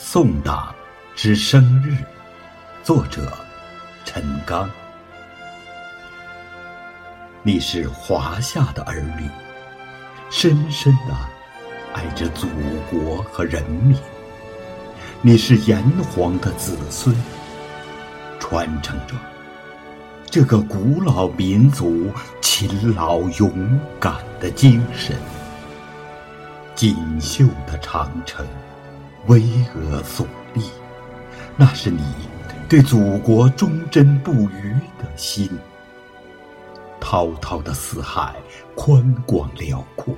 宋党之生日，作者陈刚。你是华夏的儿女，深深的爱着祖国和人民。你是炎黄的子孙，传承着这个古老民族勤劳勇敢的精神。锦绣的长城。巍峨耸立，那是你对祖国忠贞不渝的心。滔滔的四海，宽广辽阔，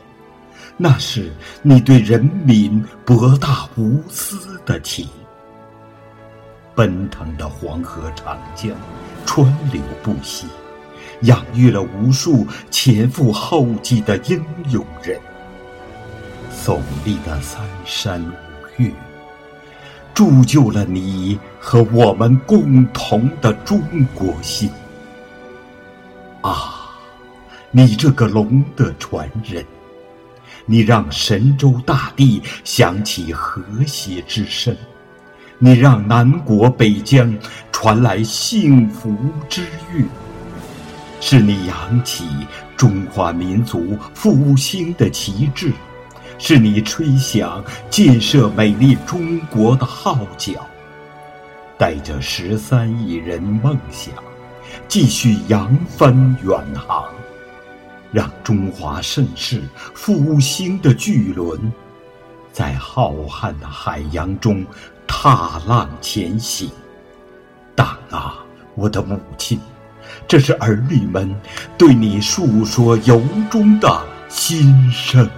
那是你对人民博大无私的情。奔腾的黄河长江，川流不息，养育了无数前赴后继的英勇人。耸立的三山。玉，铸就了你和我们共同的中国心。啊，你这个龙的传人，你让神州大地响起和谐之声，你让南国北疆传来幸福之韵，是你扬起中华民族复兴的旗帜。是你吹响建设美丽中国的号角，带着十三亿人梦想，继续扬帆远航，让中华盛世复兴的巨轮，在浩瀚的海洋中踏浪前行。党啊，我的母亲，这是儿女们对你诉说由衷的心声。